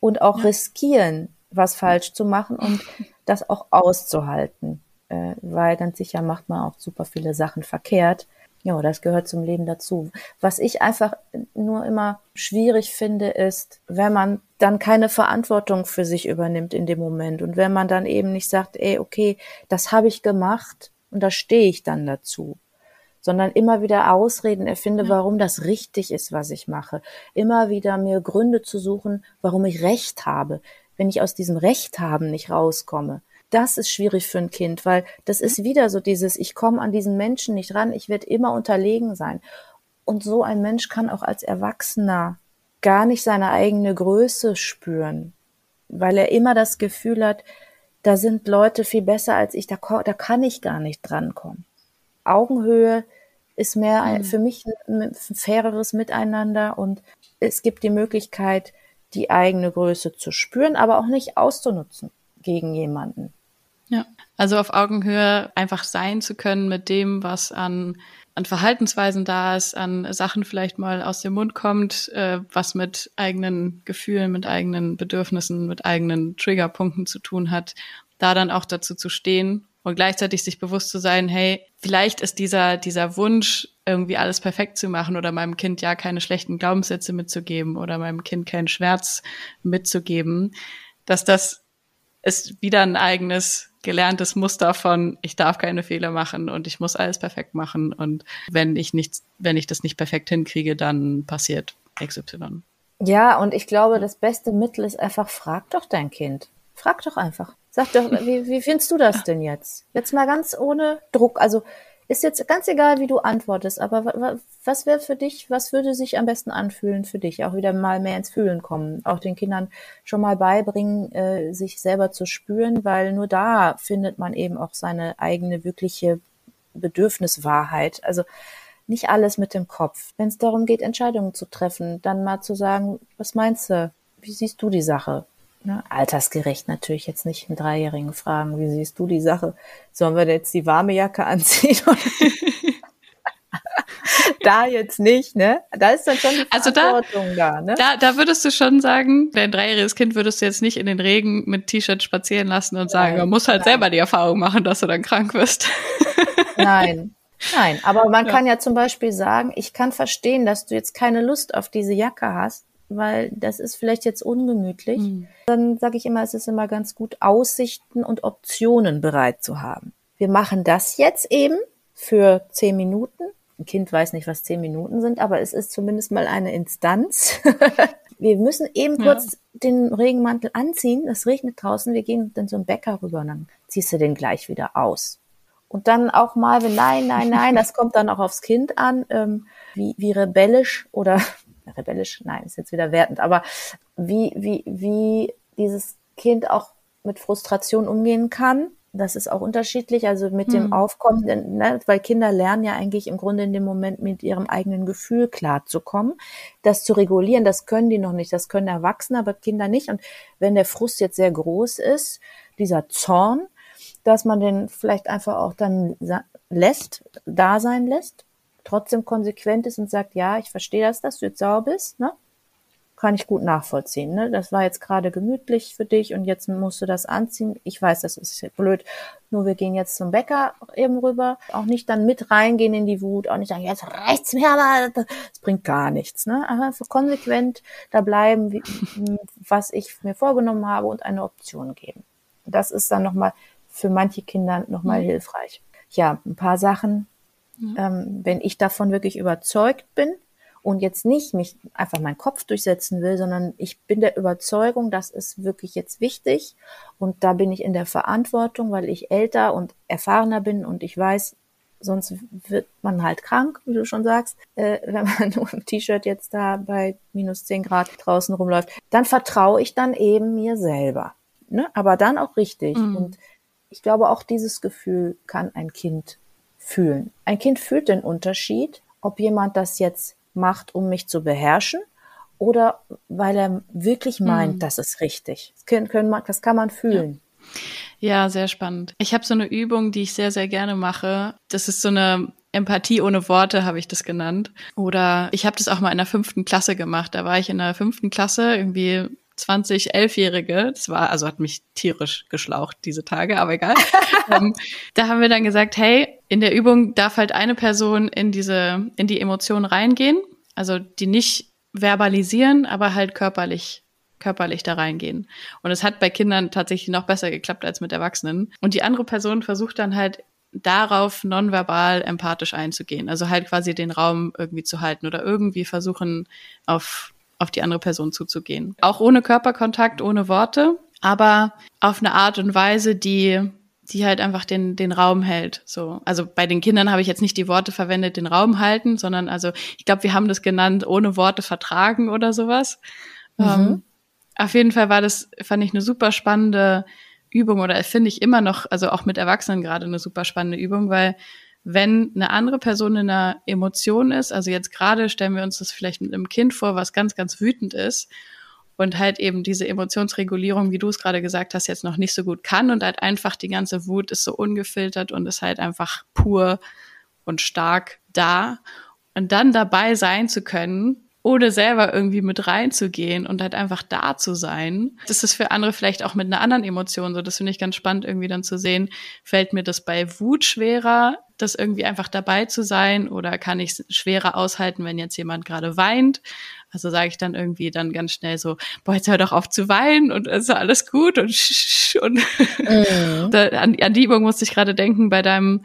Und auch ja. riskieren, was falsch zu machen und das auch auszuhalten. Äh, weil ganz sicher macht man auch super viele Sachen verkehrt. Ja, das gehört zum Leben dazu. Was ich einfach nur immer schwierig finde, ist, wenn man dann keine Verantwortung für sich übernimmt in dem Moment und wenn man dann eben nicht sagt, ey, okay, das habe ich gemacht und da stehe ich dann dazu, sondern immer wieder Ausreden erfinde, warum das richtig ist, was ich mache. Immer wieder mir Gründe zu suchen, warum ich Recht habe. Wenn ich aus diesem Recht haben nicht rauskomme, das ist schwierig für ein Kind, weil das ist wieder so dieses, ich komme an diesen Menschen nicht ran, ich werde immer unterlegen sein. Und so ein Mensch kann auch als Erwachsener gar nicht seine eigene Größe spüren, weil er immer das Gefühl hat, da sind Leute viel besser als ich, da, da kann ich gar nicht drankommen. Augenhöhe ist mehr mhm. für mich ein faireres Miteinander und es gibt die Möglichkeit, die eigene Größe zu spüren, aber auch nicht auszunutzen gegen jemanden. Ja, also auf Augenhöhe einfach sein zu können mit dem, was an, an Verhaltensweisen da ist, an Sachen vielleicht mal aus dem Mund kommt, äh, was mit eigenen Gefühlen, mit eigenen Bedürfnissen, mit eigenen Triggerpunkten zu tun hat, da dann auch dazu zu stehen und gleichzeitig sich bewusst zu sein, hey, vielleicht ist dieser, dieser Wunsch, irgendwie alles perfekt zu machen oder meinem Kind ja keine schlechten Glaubenssätze mitzugeben oder meinem Kind keinen Schmerz mitzugeben, dass das ist wieder ein eigenes gelerntes Muster von, ich darf keine Fehler machen und ich muss alles perfekt machen. Und wenn ich nichts, wenn ich das nicht perfekt hinkriege, dann passiert XY. Ja, und ich glaube, das beste Mittel ist einfach, frag doch dein Kind. Frag doch einfach. Sag doch, wie, wie findest du das denn jetzt? Jetzt mal ganz ohne Druck. Also ist jetzt ganz egal, wie du antwortest, aber was wäre für dich, was würde sich am besten anfühlen für dich? Auch wieder mal mehr ins Fühlen kommen. Auch den Kindern schon mal beibringen, äh, sich selber zu spüren, weil nur da findet man eben auch seine eigene wirkliche Bedürfniswahrheit. Also nicht alles mit dem Kopf. Wenn es darum geht, Entscheidungen zu treffen, dann mal zu sagen, was meinst du? Wie siehst du die Sache? Ne? Altersgerecht natürlich jetzt nicht einen Dreijährigen fragen, wie siehst du die Sache? Sollen wir jetzt die warme Jacke anziehen? da jetzt nicht, ne? Da ist dann schon die also Verantwortung da, da, ne? Da, da würdest du schon sagen, dein dreijähriges Kind würdest du jetzt nicht in den Regen mit T-Shirt spazieren lassen und sagen, man muss halt nein. selber die Erfahrung machen, dass du dann krank wirst. Nein, Nein, aber man ja. kann ja zum Beispiel sagen, ich kann verstehen, dass du jetzt keine Lust auf diese Jacke hast, weil das ist vielleicht jetzt ungemütlich. Mhm. Dann sage ich immer, es ist immer ganz gut, Aussichten und Optionen bereit zu haben. Wir machen das jetzt eben für zehn Minuten. Ein Kind weiß nicht, was zehn Minuten sind, aber es ist zumindest mal eine Instanz. wir müssen eben kurz ja. den Regenmantel anziehen. Es regnet draußen. Wir gehen dann zum Bäcker rüber und dann ziehst du den gleich wieder aus. Und dann auch mal, wenn nein, nein, nein, das kommt dann auch aufs Kind an, ähm, wie, wie rebellisch oder rebellisch, nein, ist jetzt wieder wertend, aber wie, wie, wie dieses Kind auch mit Frustration umgehen kann. Das ist auch unterschiedlich, also mit hm. dem Aufkommen, ne, weil Kinder lernen ja eigentlich im Grunde in dem Moment mit ihrem eigenen Gefühl klarzukommen. Das zu regulieren, das können die noch nicht, das können Erwachsene, aber Kinder nicht. Und wenn der Frust jetzt sehr groß ist, dieser Zorn, dass man den vielleicht einfach auch dann lässt, da sein lässt, trotzdem konsequent ist und sagt, ja, ich verstehe das, dass du jetzt sauer bist, ne? Kann ich gut nachvollziehen. Ne? Das war jetzt gerade gemütlich für dich und jetzt musst du das anziehen. Ich weiß, das ist blöd. Nur wir gehen jetzt zum Bäcker eben rüber. Auch nicht dann mit reingehen in die Wut. Auch nicht sagen, jetzt reicht's mir, aber das bringt gar nichts. Ne? Aber für konsequent da bleiben, wie, was ich mir vorgenommen habe und eine Option geben. Das ist dann nochmal für manche Kinder nochmal mhm. hilfreich. Ja, ein paar Sachen, ähm, wenn ich davon wirklich überzeugt bin und jetzt nicht mich einfach meinen Kopf durchsetzen will, sondern ich bin der Überzeugung, das ist wirklich jetzt wichtig und da bin ich in der Verantwortung, weil ich älter und erfahrener bin und ich weiß, sonst wird man halt krank, wie du schon sagst, äh, wenn man nur im T-Shirt jetzt da bei minus zehn Grad draußen rumläuft, dann vertraue ich dann eben mir selber. Ne? Aber dann auch richtig. Mhm. Und ich glaube, auch dieses Gefühl kann ein Kind fühlen. Ein Kind fühlt den Unterschied, ob jemand das jetzt macht, um mich zu beherrschen oder weil er wirklich meint, mhm. das ist richtig. Das, können, können, das kann man fühlen. Ja. ja sehr spannend. Ich habe so eine Übung, die ich sehr, sehr gerne mache. Das ist so eine Empathie ohne Worte, habe ich das genannt. Oder ich habe das auch mal in der fünften Klasse gemacht. Da war ich in der fünften Klasse, irgendwie 20 Elfjährige, das war, also hat mich tierisch geschlaucht diese Tage, aber egal. ähm, da haben wir dann gesagt, hey, in der Übung darf halt eine Person in diese, in die Emotion reingehen, also die nicht verbalisieren, aber halt körperlich körperlich da reingehen. Und es hat bei Kindern tatsächlich noch besser geklappt als mit Erwachsenen. Und die andere Person versucht dann halt darauf nonverbal empathisch einzugehen. Also halt quasi den Raum irgendwie zu halten oder irgendwie versuchen, auf auf die andere Person zuzugehen. Auch ohne Körperkontakt, ohne Worte, aber auf eine Art und Weise, die die halt einfach den, den Raum hält. So. Also bei den Kindern habe ich jetzt nicht die Worte verwendet, den Raum halten, sondern also, ich glaube, wir haben das genannt, ohne Worte vertragen oder sowas. Mhm. Ähm, auf jeden Fall war das, fand ich eine super spannende Übung oder finde ich immer noch, also auch mit Erwachsenen gerade eine super spannende Übung, weil wenn eine andere Person in einer Emotion ist, also jetzt gerade stellen wir uns das vielleicht mit einem Kind vor, was ganz, ganz wütend ist und halt eben diese Emotionsregulierung, wie du es gerade gesagt hast, jetzt noch nicht so gut kann und halt einfach die ganze Wut ist so ungefiltert und ist halt einfach pur und stark da. Und dann dabei sein zu können, ohne selber irgendwie mit reinzugehen und halt einfach da zu sein. Das ist für andere vielleicht auch mit einer anderen Emotion so. Das finde ich ganz spannend irgendwie dann zu sehen. Fällt mir das bei Wut schwerer, das irgendwie einfach dabei zu sein oder kann ich es schwerer aushalten, wenn jetzt jemand gerade weint? Also sage ich dann irgendwie dann ganz schnell so, boah, jetzt hör doch auf zu weinen und ist alles gut und, und mhm. da, an, an die Übung musste ich gerade denken bei deinem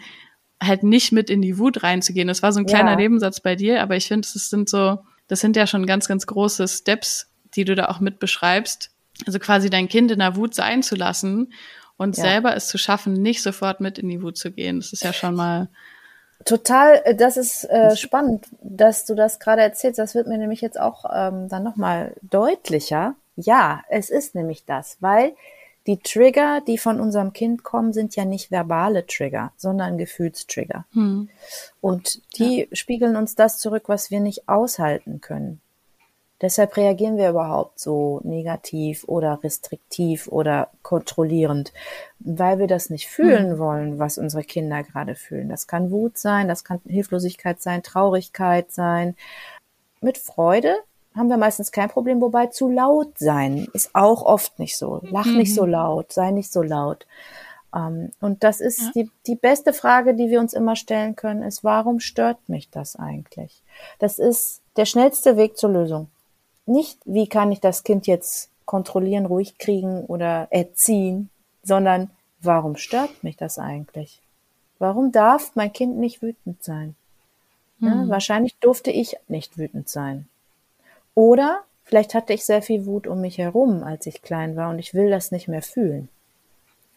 halt nicht mit in die Wut reinzugehen. Das war so ein kleiner ja. Nebensatz bei dir, aber ich finde, es sind so das sind ja schon ganz, ganz große Steps, die du da auch mit beschreibst. Also quasi dein Kind in der Wut sein zu lassen und ja. selber es zu schaffen, nicht sofort mit in die Wut zu gehen. Das ist ja schon mal Total, äh, das ist äh, spannend, dass du das gerade erzählst. Das wird mir nämlich jetzt auch ähm, dann nochmal deutlicher. Ja, es ist nämlich das, weil die Trigger, die von unserem Kind kommen, sind ja nicht verbale Trigger, sondern Gefühlstrigger. Hm. Und die ja. spiegeln uns das zurück, was wir nicht aushalten können. Deshalb reagieren wir überhaupt so negativ oder restriktiv oder kontrollierend, weil wir das nicht fühlen mhm. wollen, was unsere Kinder gerade fühlen. Das kann Wut sein, das kann Hilflosigkeit sein, Traurigkeit sein. Mit Freude haben wir meistens kein Problem, wobei zu laut sein ist auch oft nicht so. Lach mhm. nicht so mhm. laut, sei nicht so laut. Um, ähm, und das ist ja. die, die beste Frage, die wir uns immer stellen können, ist, warum stört mich das eigentlich? Das ist der schnellste Weg zur Lösung nicht, wie kann ich das Kind jetzt kontrollieren, ruhig kriegen oder erziehen, sondern warum stört mich das eigentlich? Warum darf mein Kind nicht wütend sein? Ja, hm. Wahrscheinlich durfte ich nicht wütend sein. Oder vielleicht hatte ich sehr viel Wut um mich herum, als ich klein war und ich will das nicht mehr fühlen.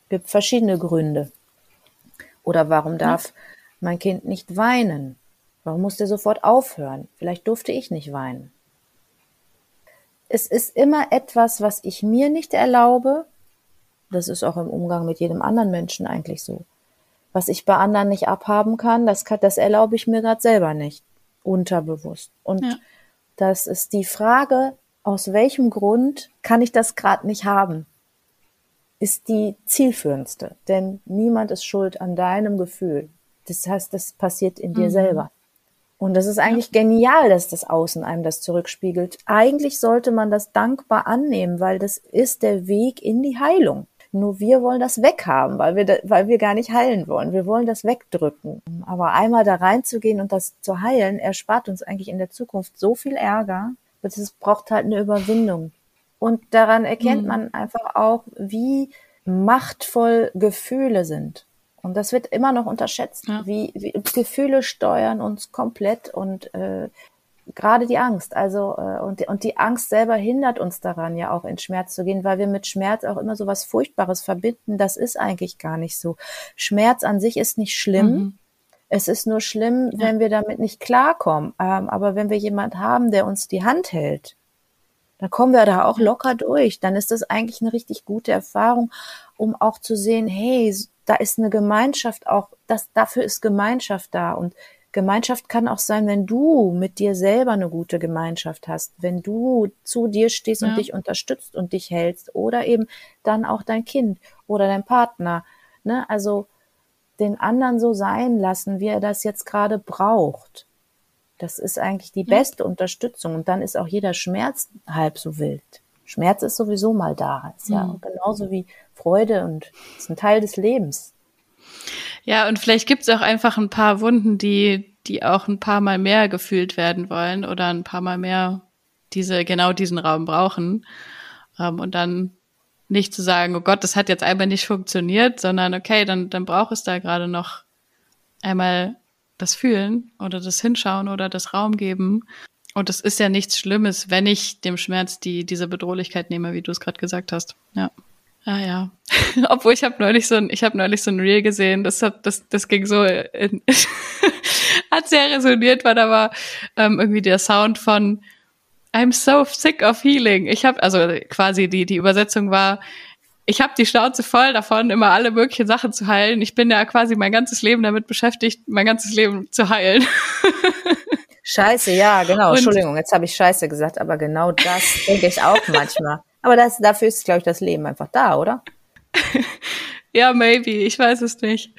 Es gibt verschiedene Gründe. Oder warum darf mein Kind nicht weinen? Warum muss der sofort aufhören? Vielleicht durfte ich nicht weinen es ist immer etwas, was ich mir nicht erlaube. Das ist auch im Umgang mit jedem anderen Menschen eigentlich so. Was ich bei anderen nicht abhaben kann, das, kann, das erlaube ich mir gerade selber nicht. Unterbewusst. Und ja. Das ist die Frage, aus welchem Grund kann ich das gerade nicht haben? Ist die zielführendste. Denn niemand ist schuld an deinem Gefühl. Das heißt, das passiert in dir mhm. selber. Und das ist eigentlich genial, dass das Außen einem das zurückspiegelt. Eigentlich sollte man das dankbar annehmen, weil das ist der Weg in die Heilung. Nur wir wollen das weghaben, weil wir, da, weil wir gar nicht heilen wollen. Wir wollen das wegdrücken. Aber einmal da reinzugehen und das zu heilen, erspart uns eigentlich in der Zukunft so viel Ärger. Es braucht halt eine Überwindung. Und daran erkennt mhm. man einfach auch, wie machtvoll Gefühle sind. Und das wird immer noch unterschätzt, ja. wie, wie Gefühle steuern uns komplett und äh, gerade die Angst. Also äh, und, die, und die Angst selber hindert uns daran, ja auch in Schmerz zu gehen, weil wir mit Schmerz auch immer so was Furchtbares verbinden. Das ist eigentlich gar nicht so. Schmerz an sich ist nicht schlimm. Mhm. Es ist nur schlimm, ja. wenn wir damit nicht klarkommen. Ähm, aber wenn wir jemand haben, der uns die Hand hält, dann kommen wir da auch locker durch. Dann ist das eigentlich eine richtig gute Erfahrung, um auch zu sehen, hey, da ist eine Gemeinschaft auch, das, dafür ist Gemeinschaft da. Und Gemeinschaft kann auch sein, wenn du mit dir selber eine gute Gemeinschaft hast, wenn du zu dir stehst ja. und dich unterstützt und dich hältst oder eben dann auch dein Kind oder dein Partner. Ne? Also den anderen so sein lassen, wie er das jetzt gerade braucht. Das ist eigentlich die beste ja. Unterstützung. Und dann ist auch jeder Schmerz halb so wild. Schmerz ist sowieso mal da. Ist ja mhm. genauso wie Freude und ist ein Teil des Lebens. Ja, und vielleicht gibt es auch einfach ein paar Wunden, die, die auch ein paar Mal mehr gefühlt werden wollen oder ein paar Mal mehr diese, genau diesen Raum brauchen. Ähm, und dann nicht zu sagen, oh Gott, das hat jetzt einmal nicht funktioniert, sondern okay, dann, dann braucht es da gerade noch einmal das Fühlen oder das Hinschauen oder das Raum geben. Und es ist ja nichts Schlimmes, wenn ich dem Schmerz die, diese Bedrohlichkeit nehme, wie du es gerade gesagt hast. Ja. Ah ja. Obwohl ich habe neulich so ein, ich habe neulich so ein Reel gesehen, das hat, das, das ging so in, hat sehr resoniert, weil da war ähm, irgendwie der Sound von I'm so sick of healing. Ich habe also quasi die die Übersetzung war, ich habe die Schnauze voll davon, immer alle möglichen Sachen zu heilen. Ich bin ja quasi mein ganzes Leben damit beschäftigt, mein ganzes Leben zu heilen. Scheiße, ja, genau. Und Entschuldigung, jetzt habe ich Scheiße gesagt, aber genau das denke ich auch manchmal. Aber das, dafür ist, glaube ich, das Leben einfach da, oder? ja, maybe. Ich weiß es nicht.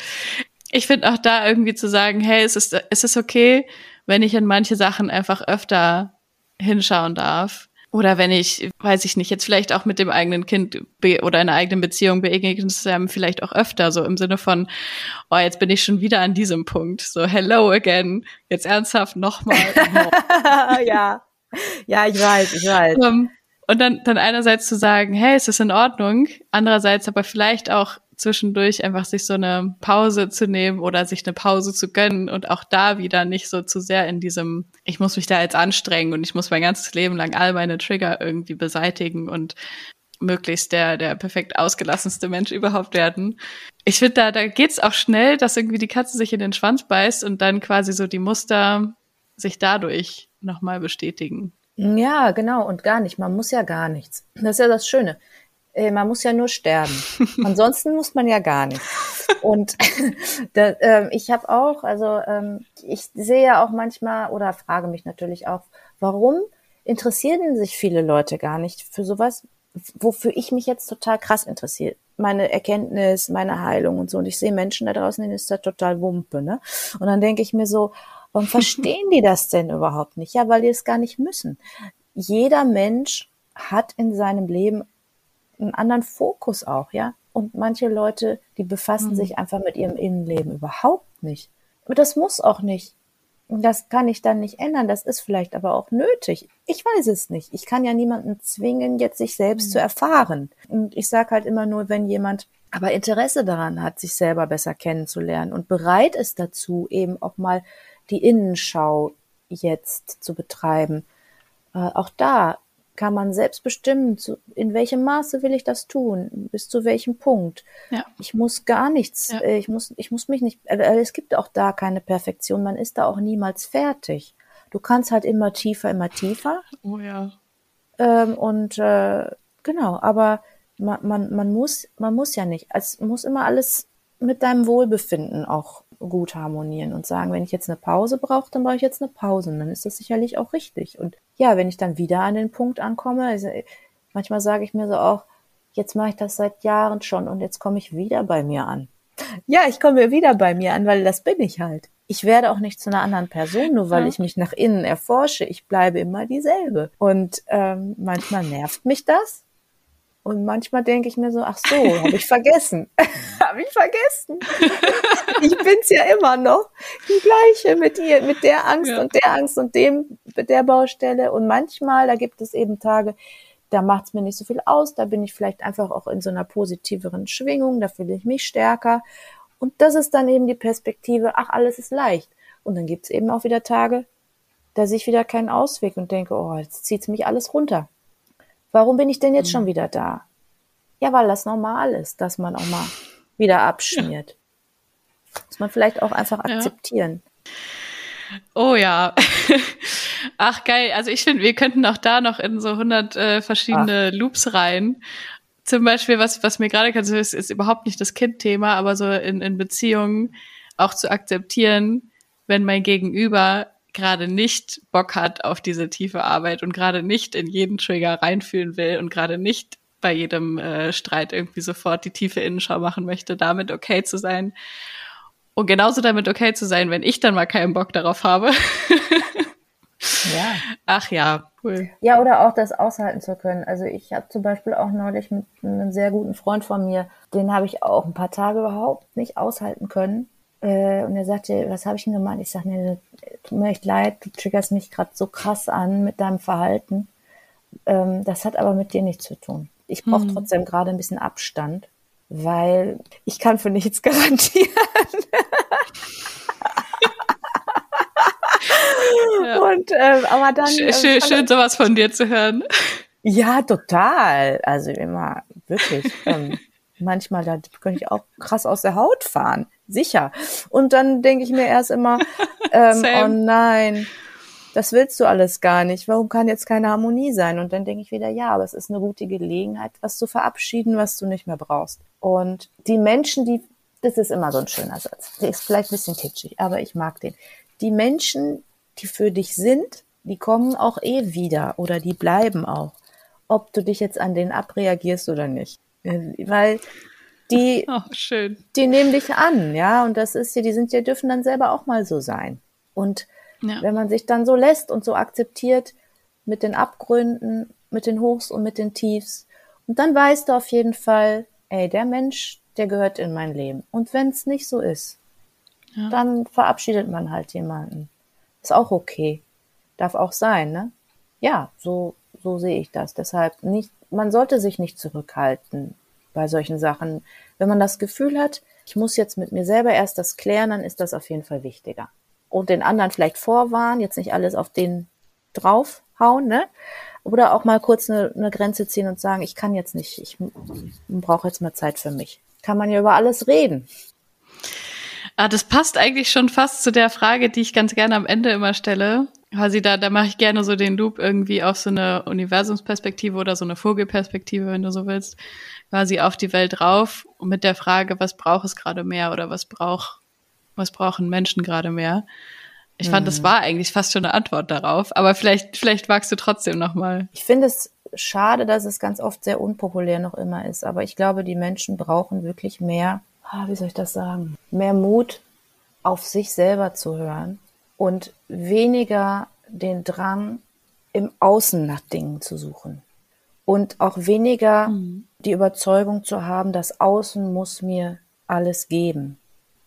Ich finde auch da irgendwie zu sagen, hey, es ist, es ist okay, wenn ich in manche Sachen einfach öfter hinschauen darf. Oder wenn ich, weiß ich nicht, jetzt vielleicht auch mit dem eigenen Kind oder einer eigenen Beziehung begegnet es einem vielleicht auch öfter, so im Sinne von, oh, jetzt bin ich schon wieder an diesem Punkt. So, hello again. Jetzt ernsthaft nochmal. ja. Ja, ich weiß, ich weiß. Um, und dann, dann einerseits zu sagen, hey, es ist in Ordnung, andererseits aber vielleicht auch zwischendurch einfach sich so eine Pause zu nehmen oder sich eine Pause zu gönnen und auch da wieder nicht so zu sehr in diesem, ich muss mich da jetzt anstrengen und ich muss mein ganzes Leben lang all meine Trigger irgendwie beseitigen und möglichst der, der perfekt ausgelassenste Mensch überhaupt werden. Ich finde, da, da geht's auch schnell, dass irgendwie die Katze sich in den Schwanz beißt und dann quasi so die Muster sich dadurch nochmal bestätigen. Ja, genau, und gar nicht. Man muss ja gar nichts. Das ist ja das Schöne. Äh, man muss ja nur sterben. Ansonsten muss man ja gar nichts. Und da, äh, ich habe auch, also ähm, ich sehe ja auch manchmal oder frage mich natürlich auch, warum interessieren sich viele Leute gar nicht für sowas, wofür ich mich jetzt total krass interessiere. Meine Erkenntnis, meine Heilung und so. Und ich sehe Menschen da draußen, denen ist da total Wumpe, ne? Und dann denke ich mir so, warum verstehen die das denn überhaupt nicht? Ja, weil die es gar nicht müssen. Jeder Mensch hat in seinem Leben einen anderen Fokus auch, ja. Und manche Leute, die befassen mhm. sich einfach mit ihrem Innenleben überhaupt nicht. Und das muss auch nicht. Das kann ich dann nicht ändern. Das ist vielleicht aber auch nötig. Ich weiß es nicht. Ich kann ja niemanden zwingen, jetzt sich selbst mhm. zu erfahren. Und ich sage halt immer nur, wenn jemand aber Interesse daran hat, sich selber besser kennenzulernen und bereit ist dazu, eben auch mal die Innenschau jetzt zu betreiben. Äh, auch da kann man selbst bestimmen, zu, in welchem Maße will ich das tun, bis zu welchem Punkt. Ja. Ich muss gar nichts, ja. Äh, ich muss, ich muss mich nicht, äh, äh, es gibt auch da keine Perfektion, man ist da auch niemals fertig. Du kannst halt immer tiefer, immer tiefer. Oh ja. Ähm, und äh, genau, aber man, man, man muss, man muss ja nicht. Es muss immer alles mit deinem Wohlbefinden auch gut harmonieren und sagen, wenn ich jetzt eine Pause brauche, dann brauche ich jetzt eine Pause. Und dann ist das sicherlich auch richtig. Und ja, wenn ich dann wieder an den Punkt ankomme, also manchmal sage ich mir so auch, jetzt mache ich das seit Jahren schon und jetzt komme ich wieder bei mir an. Ja, ich komme wieder bei mir an, weil das bin ich halt. Ich werde auch nicht zu einer anderen Person, nur weil ja. ich mich nach innen erforsche. Ich bleibe immer dieselbe. Und ähm, manchmal nervt mich das. Und manchmal denke ich mir so, ach so, habe ich vergessen. habe ich vergessen. ich bin's ja immer noch. Die gleiche mit ihr, mit der Angst ja. und der Angst und dem, mit der Baustelle. Und manchmal, da gibt es eben Tage, da macht's mir nicht so viel aus. Da bin ich vielleicht einfach auch in so einer positiveren Schwingung. Da fühle ich mich stärker. Und das ist dann eben die Perspektive, ach, alles ist leicht. Und dann gibt's eben auch wieder Tage, da sehe ich wieder keinen Ausweg und denke, oh, jetzt zieht's mich alles runter. Warum bin ich denn jetzt schon mhm. wieder da? Ja, weil das normal ist, dass man auch mal wieder abschmiert. Ja. Muss man vielleicht auch einfach akzeptieren. Ja. Oh ja. Ach geil, also ich finde, wir könnten auch da noch in so 100 äh, verschiedene Ach. Loops rein. Zum Beispiel, was, was mir gerade kannst, ist, ist überhaupt nicht das Kind-Thema, aber so in, in Beziehungen auch zu akzeptieren, wenn mein Gegenüber gerade nicht Bock hat auf diese tiefe Arbeit und gerade nicht in jeden Trigger reinfühlen will und gerade nicht bei jedem äh, Streit irgendwie sofort die tiefe Innenschau machen möchte, damit okay zu sein. Und genauso damit okay zu sein, wenn ich dann mal keinen Bock darauf habe. ja. Ach ja, cool. Ja, oder auch das aushalten zu können. Also ich habe zum Beispiel auch neulich mit einem sehr guten Freund von mir, den habe ich auch ein paar Tage überhaupt nicht aushalten können. Äh, und er sagte, was habe ich denn gemacht? Ich sage, nee, tut mir echt leid, du triggerst mich gerade so krass an mit deinem Verhalten. Ähm, das hat aber mit dir nichts zu tun. Ich brauche hm. trotzdem gerade ein bisschen Abstand, weil ich kann für nichts garantieren. ja. Und ähm, aber dann schön, schön, schön sowas von dir zu hören. Ja, total. Also immer wirklich. Ähm, manchmal da könnte ich auch krass aus der Haut fahren sicher. Und dann denke ich mir erst immer, ähm, oh nein, das willst du alles gar nicht. Warum kann jetzt keine Harmonie sein? Und dann denke ich wieder, ja, aber es ist eine gute Gelegenheit, was zu verabschieden, was du nicht mehr brauchst. Und die Menschen, die, das ist immer so ein schöner Satz. Der ist vielleicht ein bisschen kitschig, aber ich mag den. Die Menschen, die für dich sind, die kommen auch eh wieder oder die bleiben auch. Ob du dich jetzt an denen abreagierst oder nicht. Weil die, oh, die nehmen dich an, ja, und das ist ja, die sind ja, dürfen dann selber auch mal so sein. Und ja. wenn man sich dann so lässt und so akzeptiert mit den Abgründen, mit den Hochs und mit den Tiefs, und dann weißt du auf jeden Fall, ey, der Mensch, der gehört in mein Leben. Und wenn es nicht so ist, ja. dann verabschiedet man halt jemanden. Ist auch okay. Darf auch sein, ne? Ja, so, so sehe ich das. Deshalb nicht, man sollte sich nicht zurückhalten bei solchen Sachen. Wenn man das Gefühl hat, ich muss jetzt mit mir selber erst das klären, dann ist das auf jeden Fall wichtiger. Und den anderen vielleicht vorwarnen, jetzt nicht alles auf den draufhauen, ne? Oder auch mal kurz eine, eine Grenze ziehen und sagen, ich kann jetzt nicht, ich brauche jetzt mal Zeit für mich. Kann man ja über alles reden. Ah, das passt eigentlich schon fast zu der Frage, die ich ganz gerne am Ende immer stelle. Quasi da, da mache ich gerne so den Loop irgendwie auf so eine Universumsperspektive oder so eine Vogelperspektive, wenn du so willst, quasi auf die Welt drauf mit der Frage, was braucht es gerade mehr oder was braucht, was brauchen Menschen gerade mehr? Ich fand, das mhm. war eigentlich fast schon eine Antwort darauf, aber vielleicht, vielleicht magst du trotzdem nochmal. Ich finde es schade, dass es ganz oft sehr unpopulär noch immer ist, aber ich glaube, die Menschen brauchen wirklich mehr, ah, wie soll ich das sagen, mehr Mut, auf sich selber zu hören und weniger den Drang, im Außen nach Dingen zu suchen. Und auch weniger mhm. die Überzeugung zu haben, das Außen muss mir alles geben,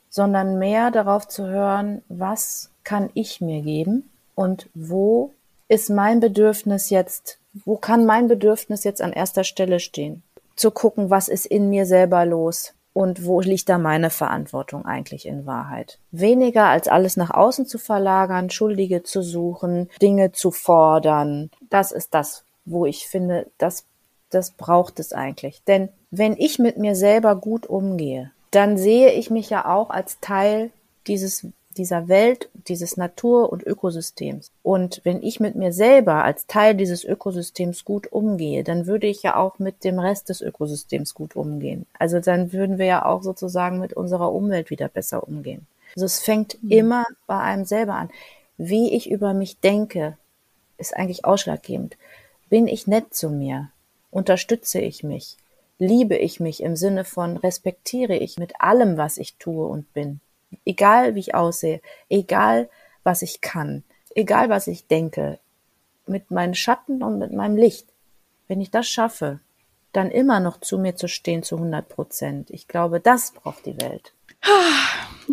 sondern mehr darauf zu hören, was kann ich mir geben und wo ist mein Bedürfnis jetzt, wo kann mein Bedürfnis jetzt an erster Stelle stehen? Zu gucken, was ist in mir selber los und wo liegt da meine Verantwortung eigentlich in Wahrheit? Weniger als alles nach außen zu verlagern, Schuldige zu suchen, Dinge zu fordern. Das ist das, wo ich finde, das, das braucht es eigentlich. Denn wenn ich mit mir selber gut umgehe, dann sehe ich mich ja auch als Teil dieses dieser Welt, dieses Natur- und Ökosystems. Und wenn ich mit mir selber als Teil dieses Ökosystems gut umgehe, dann würde ich ja auch mit dem Rest des Ökosystems gut umgehen. Also dann würden wir ja auch sozusagen mit unserer Umwelt wieder besser umgehen. Also es fängt mhm. immer bei einem selber an. Wie ich über mich denke, ist eigentlich ausschlaggebend. Bin ich nett zu mir? Unterstütze ich mich? Liebe ich mich im Sinne von respektiere ich mit allem, was ich tue und bin? Egal wie ich aussehe, egal was ich kann, egal was ich denke, mit meinen Schatten und mit meinem Licht, wenn ich das schaffe, dann immer noch zu mir zu stehen zu 100 Prozent. Ich glaube, das braucht die Welt.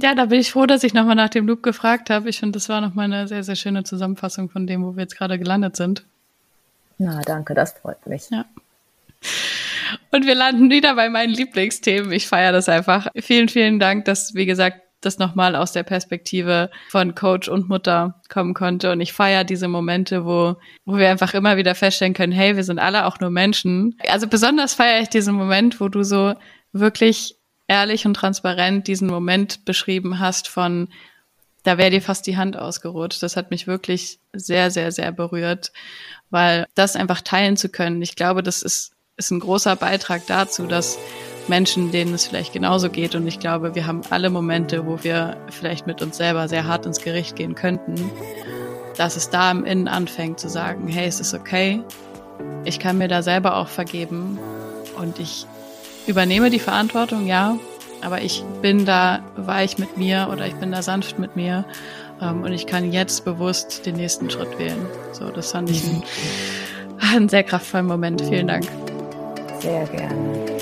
Ja, da bin ich froh, dass ich nochmal nach dem Loop gefragt habe. Ich finde, das war nochmal eine sehr, sehr schöne Zusammenfassung von dem, wo wir jetzt gerade gelandet sind. Na, danke, das freut mich. Ja. Und wir landen wieder bei meinen Lieblingsthemen. Ich feiere das einfach. Vielen, vielen Dank, dass, wie gesagt, das nochmal aus der Perspektive von Coach und Mutter kommen konnte. Und ich feiere diese Momente, wo, wo wir einfach immer wieder feststellen können, hey, wir sind alle auch nur Menschen. Also besonders feiere ich diesen Moment, wo du so wirklich ehrlich und transparent diesen Moment beschrieben hast von, da wäre dir fast die Hand ausgerutscht. Das hat mich wirklich sehr, sehr, sehr berührt, weil das einfach teilen zu können, ich glaube, das ist, ist ein großer Beitrag dazu, dass Menschen, denen es vielleicht genauso geht. Und ich glaube, wir haben alle Momente, wo wir vielleicht mit uns selber sehr hart ins Gericht gehen könnten, dass es da im Innen anfängt zu sagen, hey, es ist okay, ich kann mir da selber auch vergeben und ich übernehme die Verantwortung, ja, aber ich bin da weich mit mir oder ich bin da sanft mit mir ähm, und ich kann jetzt bewusst den nächsten Schritt wählen. So, das fand ich ein, ein sehr kraftvollen Moment. Vielen Dank. Sehr gerne.